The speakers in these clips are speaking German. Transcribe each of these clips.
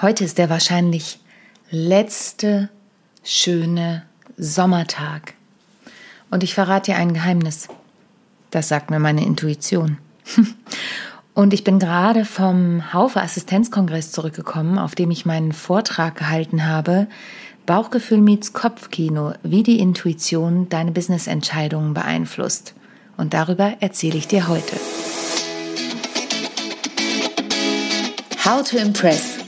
Heute ist der wahrscheinlich letzte schöne Sommertag. Und ich verrate dir ein Geheimnis. Das sagt mir meine Intuition. Und ich bin gerade vom Haufe Assistenzkongress zurückgekommen, auf dem ich meinen Vortrag gehalten habe. Bauchgefühl meets Kopfkino, wie die Intuition deine Businessentscheidungen beeinflusst. Und darüber erzähle ich dir heute. How to Impress.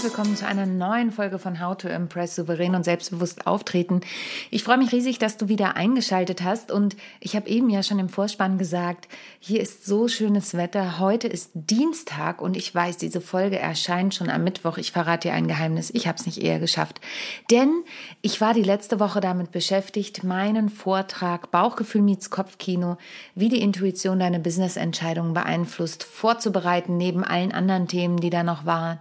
Herzlich willkommen zu einer neuen Folge von How to Impress souverän und selbstbewusst auftreten. Ich freue mich riesig, dass du wieder eingeschaltet hast und ich habe eben ja schon im Vorspann gesagt, hier ist so schönes Wetter. Heute ist Dienstag und ich weiß, diese Folge erscheint schon am Mittwoch. Ich verrate dir ein Geheimnis, ich habe es nicht eher geschafft. Denn ich war die letzte Woche damit beschäftigt, meinen Vortrag Bauchgefühl meets Kopfkino, wie die Intuition deine Businessentscheidungen beeinflusst, vorzubereiten neben allen anderen Themen, die da noch waren.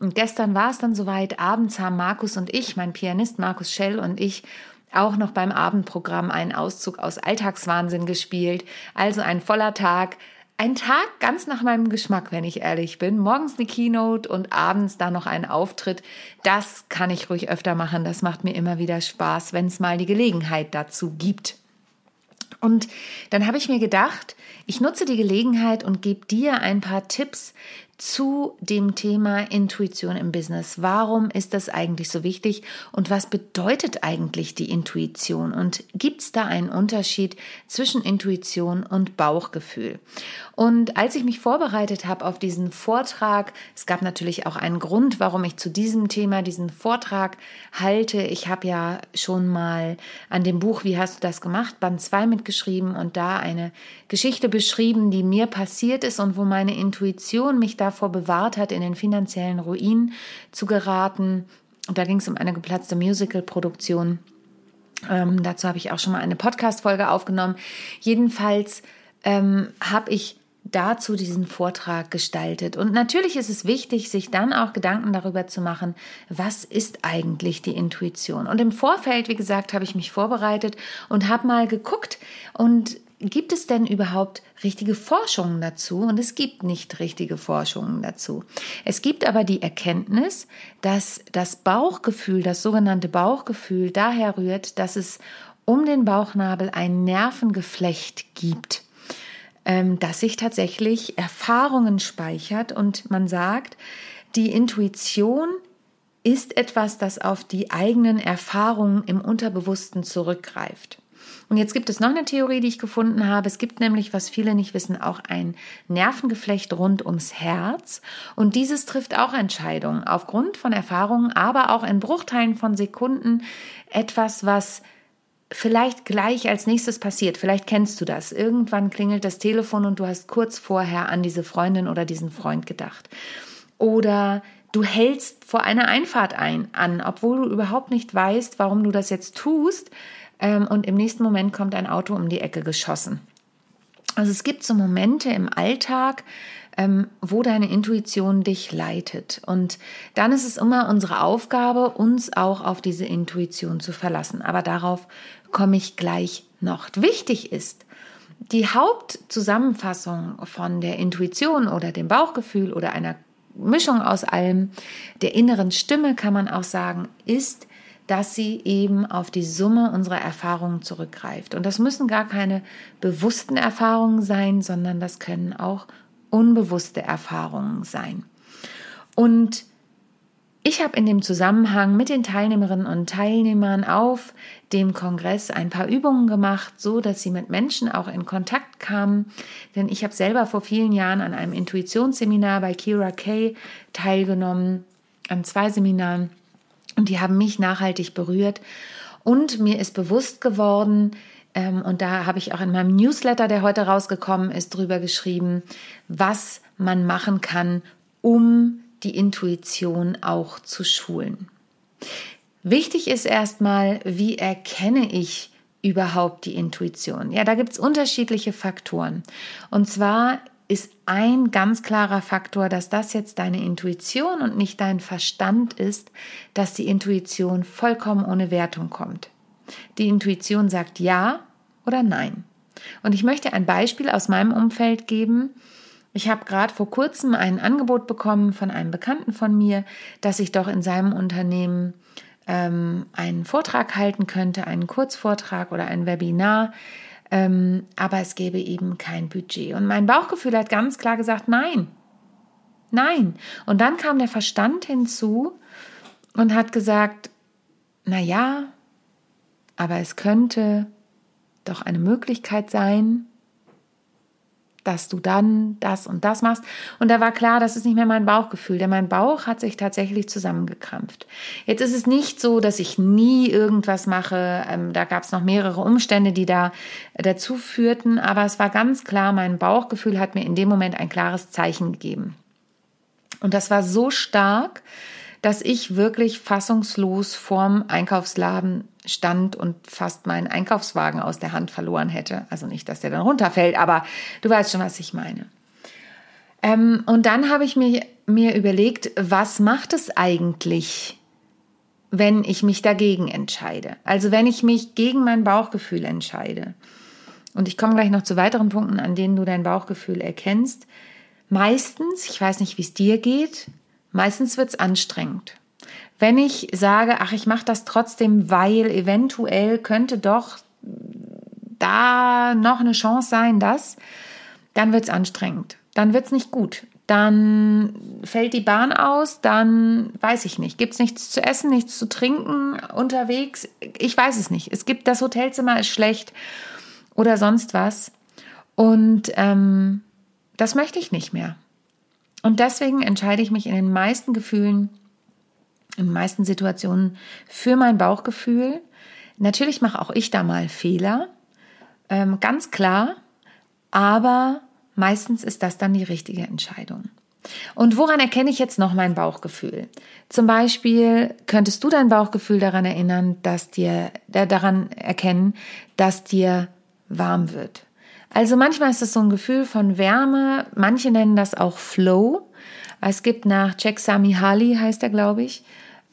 Und gestern war es dann soweit, abends haben Markus und ich, mein Pianist Markus Schell und ich, auch noch beim Abendprogramm einen Auszug aus Alltagswahnsinn gespielt. Also ein voller Tag. Ein Tag ganz nach meinem Geschmack, wenn ich ehrlich bin. Morgens eine Keynote und abends dann noch ein Auftritt. Das kann ich ruhig öfter machen. Das macht mir immer wieder Spaß, wenn es mal die Gelegenheit dazu gibt. Und dann habe ich mir gedacht, ich nutze die Gelegenheit und gebe dir ein paar Tipps, zu dem Thema Intuition im Business. Warum ist das eigentlich so wichtig und was bedeutet eigentlich die Intuition? Und gibt es da einen Unterschied zwischen Intuition und Bauchgefühl? Und als ich mich vorbereitet habe auf diesen Vortrag, es gab natürlich auch einen Grund, warum ich zu diesem Thema diesen Vortrag halte. Ich habe ja schon mal an dem Buch Wie hast du das gemacht? Band 2 mitgeschrieben und da eine Geschichte beschrieben, die mir passiert ist und wo meine Intuition mich da davor bewahrt hat, in den finanziellen Ruin zu geraten. Da ging es um eine geplatzte Musical-Produktion. Ähm, dazu habe ich auch schon mal eine Podcast-Folge aufgenommen. Jedenfalls ähm, habe ich dazu diesen Vortrag gestaltet. Und natürlich ist es wichtig, sich dann auch Gedanken darüber zu machen, was ist eigentlich die Intuition. Und im Vorfeld, wie gesagt, habe ich mich vorbereitet und habe mal geguckt und gibt es denn überhaupt richtige Forschungen dazu? Und es gibt nicht richtige Forschungen dazu. Es gibt aber die Erkenntnis, dass das Bauchgefühl, das sogenannte Bauchgefühl daher rührt, dass es um den Bauchnabel ein Nervengeflecht gibt, ähm, das sich tatsächlich Erfahrungen speichert. Und man sagt, die Intuition ist etwas, das auf die eigenen Erfahrungen im Unterbewussten zurückgreift. Und jetzt gibt es noch eine Theorie, die ich gefunden habe. Es gibt nämlich, was viele nicht wissen, auch ein Nervengeflecht rund ums Herz. Und dieses trifft auch Entscheidungen aufgrund von Erfahrungen, aber auch in Bruchteilen von Sekunden etwas, was vielleicht gleich als nächstes passiert. Vielleicht kennst du das. Irgendwann klingelt das Telefon und du hast kurz vorher an diese Freundin oder diesen Freund gedacht. Oder du hältst vor einer Einfahrt ein an, obwohl du überhaupt nicht weißt, warum du das jetzt tust ähm, und im nächsten Moment kommt ein Auto um die Ecke geschossen. Also es gibt so Momente im Alltag, ähm, wo deine Intuition dich leitet. Und dann ist es immer unsere Aufgabe, uns auch auf diese Intuition zu verlassen. Aber darauf komme ich gleich noch. Wichtig ist, die Hauptzusammenfassung von der Intuition oder dem Bauchgefühl oder einer Mischung aus allem, der inneren Stimme kann man auch sagen, ist dass sie eben auf die Summe unserer Erfahrungen zurückgreift. Und das müssen gar keine bewussten Erfahrungen sein, sondern das können auch unbewusste Erfahrungen sein. Und ich habe in dem Zusammenhang mit den Teilnehmerinnen und Teilnehmern auf dem Kongress ein paar Übungen gemacht, so dass sie mit Menschen auch in Kontakt kamen. Denn ich habe selber vor vielen Jahren an einem Intuitionsseminar bei Kira Kay teilgenommen, an zwei Seminaren. Und die haben mich nachhaltig berührt. Und mir ist bewusst geworden, ähm, und da habe ich auch in meinem Newsletter, der heute rausgekommen ist, drüber geschrieben, was man machen kann, um die Intuition auch zu schulen. Wichtig ist erstmal, wie erkenne ich überhaupt die Intuition? Ja, da gibt es unterschiedliche Faktoren. Und zwar ist ein ganz klarer Faktor, dass das jetzt deine Intuition und nicht dein Verstand ist, dass die Intuition vollkommen ohne Wertung kommt. Die Intuition sagt ja oder nein. Und ich möchte ein Beispiel aus meinem Umfeld geben. Ich habe gerade vor kurzem ein Angebot bekommen von einem Bekannten von mir, dass ich doch in seinem Unternehmen ähm, einen Vortrag halten könnte, einen Kurzvortrag oder ein Webinar, ähm, aber es gäbe eben kein Budget. Und mein Bauchgefühl hat ganz klar gesagt, nein, nein. Und dann kam der Verstand hinzu und hat gesagt, na ja, aber es könnte doch eine Möglichkeit sein, dass du dann das und das machst. Und da war klar, das ist nicht mehr mein Bauchgefühl, denn mein Bauch hat sich tatsächlich zusammengekrampft. Jetzt ist es nicht so, dass ich nie irgendwas mache. Ähm, da gab es noch mehrere Umstände, die da dazu führten, aber es war ganz klar, mein Bauchgefühl hat mir in dem Moment ein klares Zeichen gegeben. Und das war so stark, dass ich wirklich fassungslos vorm Einkaufsladen stand und fast meinen Einkaufswagen aus der Hand verloren hätte. Also nicht, dass der dann runterfällt, aber du weißt schon, was ich meine. Ähm, und dann habe ich mir, mir überlegt, was macht es eigentlich, wenn ich mich dagegen entscheide? Also wenn ich mich gegen mein Bauchgefühl entscheide. Und ich komme gleich noch zu weiteren Punkten, an denen du dein Bauchgefühl erkennst. Meistens, ich weiß nicht, wie es dir geht, meistens wird es anstrengend. Wenn ich sage, ach, ich mache das trotzdem, weil eventuell könnte doch da noch eine Chance sein, dass, dann wird es anstrengend. Dann wird es nicht gut. Dann fällt die Bahn aus, dann weiß ich nicht. Gibt es nichts zu essen, nichts zu trinken unterwegs? Ich weiß es nicht. Es gibt, das Hotelzimmer ist schlecht oder sonst was. Und ähm, das möchte ich nicht mehr. Und deswegen entscheide ich mich in den meisten Gefühlen in den meisten Situationen für mein Bauchgefühl. Natürlich mache auch ich da mal Fehler, ähm, ganz klar, aber meistens ist das dann die richtige Entscheidung. Und woran erkenne ich jetzt noch mein Bauchgefühl? Zum Beispiel könntest du dein Bauchgefühl daran erinnern, dass dir, äh, daran erkennen, dass dir warm wird. Also manchmal ist es so ein Gefühl von Wärme, manche nennen das auch Flow. Es gibt nach Csikszentmihalyi heißt er, glaube ich,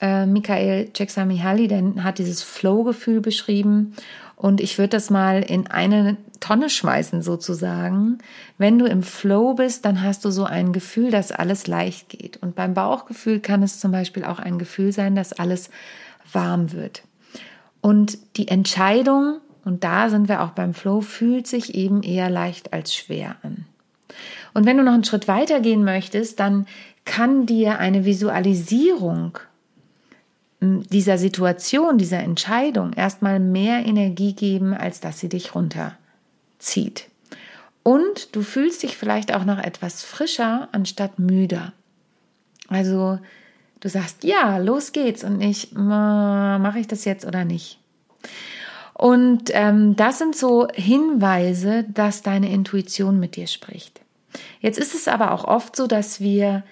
äh, Michael Csikszentmihalyi, der hat dieses Flow-Gefühl beschrieben. Und ich würde das mal in eine Tonne schmeißen sozusagen. Wenn du im Flow bist, dann hast du so ein Gefühl, dass alles leicht geht. Und beim Bauchgefühl kann es zum Beispiel auch ein Gefühl sein, dass alles warm wird. Und die Entscheidung, und da sind wir auch beim Flow, fühlt sich eben eher leicht als schwer an. Und wenn du noch einen Schritt weiter gehen möchtest, dann kann dir eine Visualisierung dieser Situation, dieser Entscheidung erstmal mehr Energie geben, als dass sie dich runterzieht. Und du fühlst dich vielleicht auch noch etwas frischer anstatt müder. Also du sagst, ja, los geht's und nicht, mache ich das jetzt oder nicht. Und ähm, das sind so Hinweise, dass deine Intuition mit dir spricht. Jetzt ist es aber auch oft so, dass wir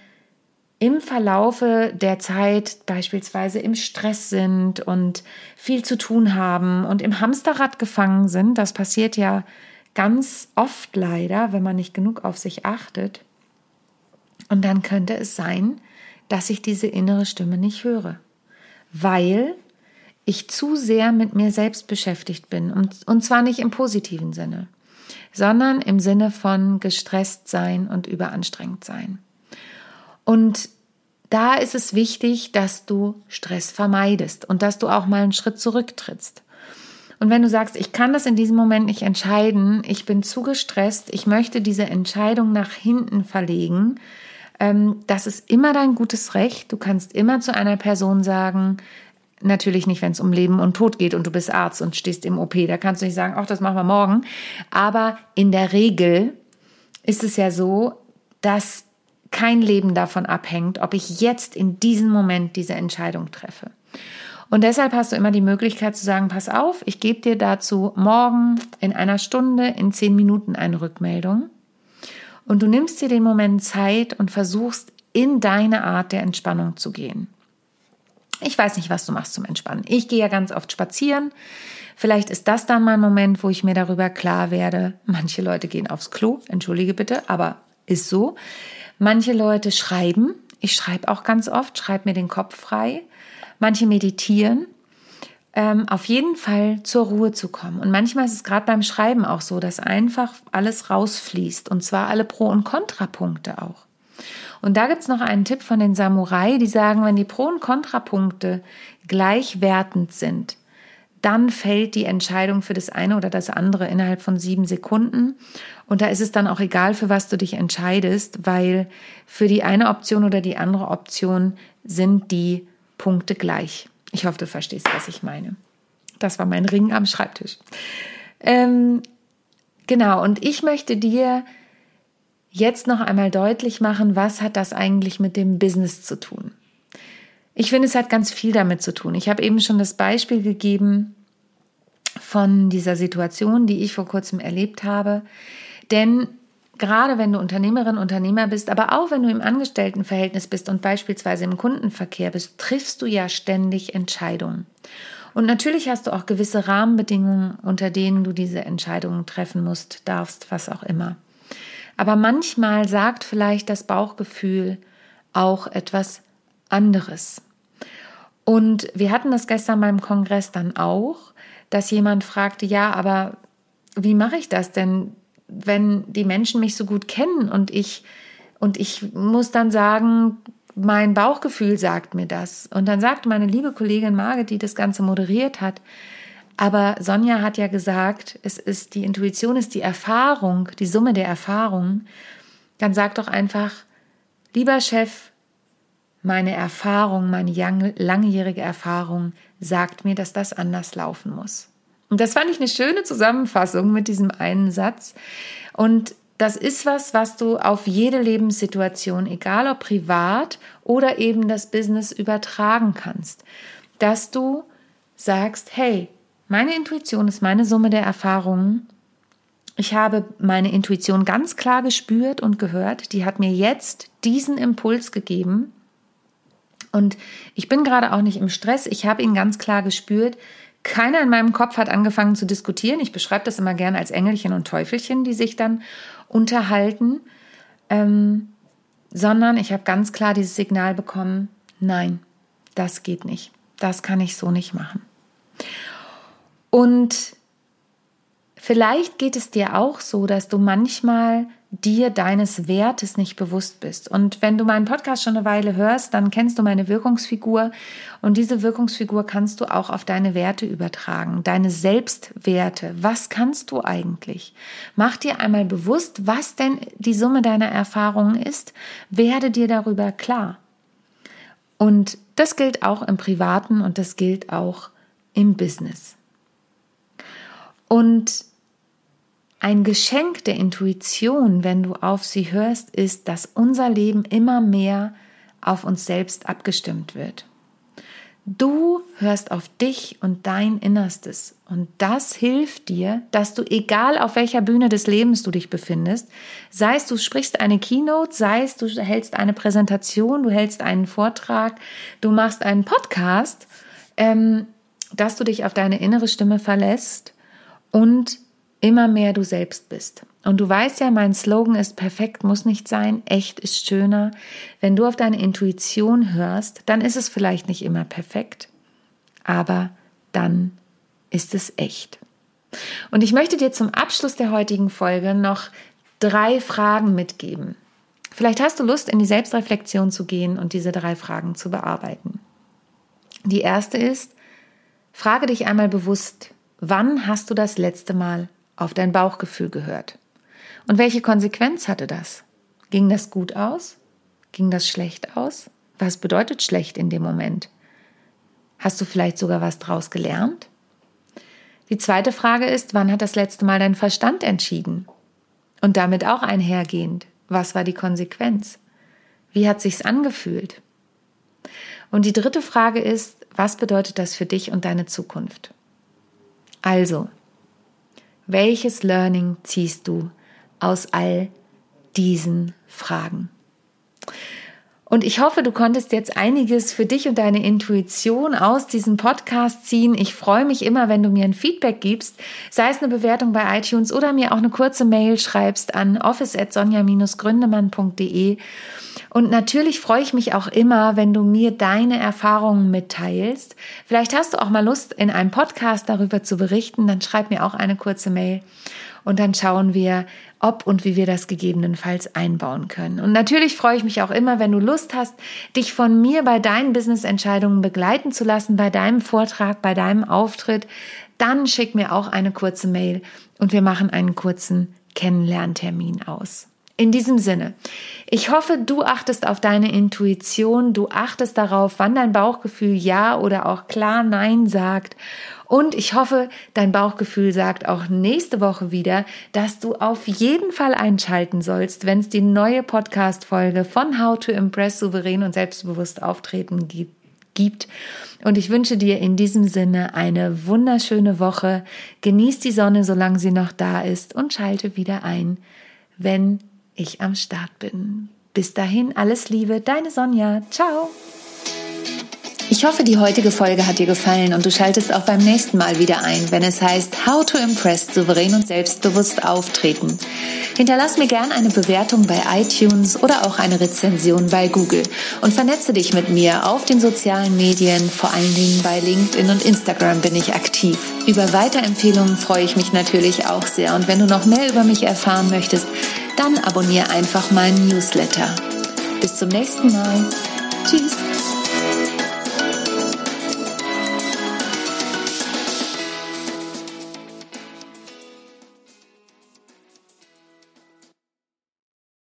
im Verlaufe der Zeit beispielsweise im Stress sind und viel zu tun haben und im Hamsterrad gefangen sind, das passiert ja ganz oft leider, wenn man nicht genug auf sich achtet. Und dann könnte es sein, dass ich diese innere Stimme nicht höre, weil ich zu sehr mit mir selbst beschäftigt bin und, und zwar nicht im positiven Sinne, sondern im Sinne von gestresst sein und überanstrengt sein. Und da ist es wichtig, dass du Stress vermeidest und dass du auch mal einen Schritt zurücktrittst. Und wenn du sagst, ich kann das in diesem Moment nicht entscheiden, ich bin zu gestresst, ich möchte diese Entscheidung nach hinten verlegen, ähm, das ist immer dein gutes Recht. Du kannst immer zu einer Person sagen, natürlich nicht, wenn es um Leben und Tod geht und du bist Arzt und stehst im OP, da kannst du nicht sagen, ach, das machen wir morgen. Aber in der Regel ist es ja so, dass kein Leben davon abhängt, ob ich jetzt in diesem Moment diese Entscheidung treffe. Und deshalb hast du immer die Möglichkeit zu sagen, pass auf, ich gebe dir dazu morgen in einer Stunde, in zehn Minuten eine Rückmeldung. Und du nimmst dir den Moment Zeit und versuchst in deine Art der Entspannung zu gehen. Ich weiß nicht, was du machst zum Entspannen. Ich gehe ja ganz oft spazieren. Vielleicht ist das dann mein Moment, wo ich mir darüber klar werde. Manche Leute gehen aufs Klo, entschuldige bitte, aber ist so. Manche Leute schreiben. Ich schreibe auch ganz oft, schreibe mir den Kopf frei. Manche meditieren. Ähm, auf jeden Fall zur Ruhe zu kommen. Und manchmal ist es gerade beim Schreiben auch so, dass einfach alles rausfließt. Und zwar alle Pro- und Kontrapunkte auch. Und da gibt's noch einen Tipp von den Samurai, die sagen, wenn die Pro- und Kontrapunkte gleichwertend sind, dann fällt die Entscheidung für das eine oder das andere innerhalb von sieben Sekunden. Und da ist es dann auch egal, für was du dich entscheidest, weil für die eine Option oder die andere Option sind die Punkte gleich. Ich hoffe, du verstehst, was ich meine. Das war mein Ring am Schreibtisch. Ähm, genau, und ich möchte dir jetzt noch einmal deutlich machen, was hat das eigentlich mit dem Business zu tun. Ich finde, es hat ganz viel damit zu tun. Ich habe eben schon das Beispiel gegeben von dieser Situation, die ich vor kurzem erlebt habe. Denn gerade wenn du Unternehmerin, Unternehmer bist, aber auch wenn du im Angestelltenverhältnis bist und beispielsweise im Kundenverkehr bist, triffst du ja ständig Entscheidungen. Und natürlich hast du auch gewisse Rahmenbedingungen, unter denen du diese Entscheidungen treffen musst, darfst, was auch immer. Aber manchmal sagt vielleicht das Bauchgefühl auch etwas anderes. Und wir hatten das gestern beim Kongress dann auch, dass jemand fragte, ja, aber wie mache ich das denn, wenn die Menschen mich so gut kennen und ich und ich muss dann sagen, mein Bauchgefühl sagt mir das. Und dann sagte meine liebe Kollegin Margit, die das Ganze moderiert hat, aber Sonja hat ja gesagt, es ist die Intuition ist die Erfahrung, die Summe der Erfahrungen. Dann sag doch einfach, lieber Chef, meine Erfahrung, meine langjährige Erfahrung sagt mir, dass das anders laufen muss. Und das fand ich eine schöne Zusammenfassung mit diesem einen Satz. Und das ist was, was du auf jede Lebenssituation, egal ob privat oder eben das Business, übertragen kannst. Dass du sagst, hey, meine Intuition ist meine Summe der Erfahrungen. Ich habe meine Intuition ganz klar gespürt und gehört. Die hat mir jetzt diesen Impuls gegeben. Und ich bin gerade auch nicht im Stress. Ich habe ihn ganz klar gespürt. Keiner in meinem Kopf hat angefangen zu diskutieren. Ich beschreibe das immer gerne als Engelchen und Teufelchen, die sich dann unterhalten. Ähm, sondern ich habe ganz klar dieses Signal bekommen, nein, das geht nicht. Das kann ich so nicht machen. Und vielleicht geht es dir auch so, dass du manchmal dir deines Wertes nicht bewusst bist. Und wenn du meinen Podcast schon eine Weile hörst, dann kennst du meine Wirkungsfigur. Und diese Wirkungsfigur kannst du auch auf deine Werte übertragen, deine Selbstwerte. Was kannst du eigentlich? Mach dir einmal bewusst, was denn die Summe deiner Erfahrungen ist. Werde dir darüber klar. Und das gilt auch im Privaten und das gilt auch im Business. Und ein Geschenk der Intuition, wenn du auf sie hörst, ist, dass unser Leben immer mehr auf uns selbst abgestimmt wird. Du hörst auf dich und dein Innerstes und das hilft dir, dass du, egal auf welcher Bühne des Lebens du dich befindest, sei es du sprichst eine Keynote, sei es du hältst eine Präsentation, du hältst einen Vortrag, du machst einen Podcast, ähm, dass du dich auf deine innere Stimme verlässt und immer mehr du selbst bist. Und du weißt ja, mein Slogan ist perfekt muss nicht sein, echt ist schöner. Wenn du auf deine Intuition hörst, dann ist es vielleicht nicht immer perfekt, aber dann ist es echt. Und ich möchte dir zum Abschluss der heutigen Folge noch drei Fragen mitgeben. Vielleicht hast du Lust, in die Selbstreflexion zu gehen und diese drei Fragen zu bearbeiten. Die erste ist, frage dich einmal bewusst, Wann hast du das letzte Mal auf dein Bauchgefühl gehört? Und welche Konsequenz hatte das? Ging das gut aus? Ging das schlecht aus? Was bedeutet schlecht in dem Moment? Hast du vielleicht sogar was draus gelernt? Die zweite Frage ist, wann hat das letzte Mal dein Verstand entschieden? Und damit auch einhergehend, was war die Konsequenz? Wie hat sich's angefühlt? Und die dritte Frage ist, was bedeutet das für dich und deine Zukunft? Also, welches Learning ziehst du aus all diesen Fragen? Und ich hoffe, du konntest jetzt einiges für dich und deine Intuition aus diesem Podcast ziehen. Ich freue mich immer, wenn du mir ein Feedback gibst, sei es eine Bewertung bei iTunes oder mir auch eine kurze Mail schreibst an office@sonja-gründemann.de. Und natürlich freue ich mich auch immer, wenn du mir deine Erfahrungen mitteilst. Vielleicht hast du auch mal Lust, in einem Podcast darüber zu berichten, dann schreib mir auch eine kurze Mail und dann schauen wir, ob und wie wir das gegebenenfalls einbauen können. Und natürlich freue ich mich auch immer, wenn du Lust hast, dich von mir bei deinen Business-Entscheidungen begleiten zu lassen, bei deinem Vortrag, bei deinem Auftritt. Dann schick mir auch eine kurze Mail und wir machen einen kurzen Kennenlerntermin aus. In diesem Sinne, ich hoffe, du achtest auf deine Intuition, du achtest darauf, wann dein Bauchgefühl Ja oder auch klar Nein sagt und ich hoffe, dein Bauchgefühl sagt auch nächste Woche wieder, dass du auf jeden Fall einschalten sollst, wenn es die neue Podcast-Folge von How to Impress souverän und selbstbewusst auftreten gibt. Und ich wünsche dir in diesem Sinne eine wunderschöne Woche. Genieß die Sonne, solange sie noch da ist und schalte wieder ein, wenn ich am Start bin. Bis dahin alles Liebe, deine Sonja. Ciao. Ich hoffe, die heutige Folge hat dir gefallen und du schaltest auch beim nächsten Mal wieder ein, wenn es heißt How to Impress souverän und selbstbewusst auftreten. Hinterlass mir gern eine Bewertung bei iTunes oder auch eine Rezension bei Google und vernetze dich mit mir auf den sozialen Medien, vor allen Dingen bei LinkedIn und Instagram bin ich aktiv. Über Weiterempfehlungen freue ich mich natürlich auch sehr und wenn du noch mehr über mich erfahren möchtest, dann abonniere einfach meinen Newsletter. Bis zum nächsten Mal. Tschüss.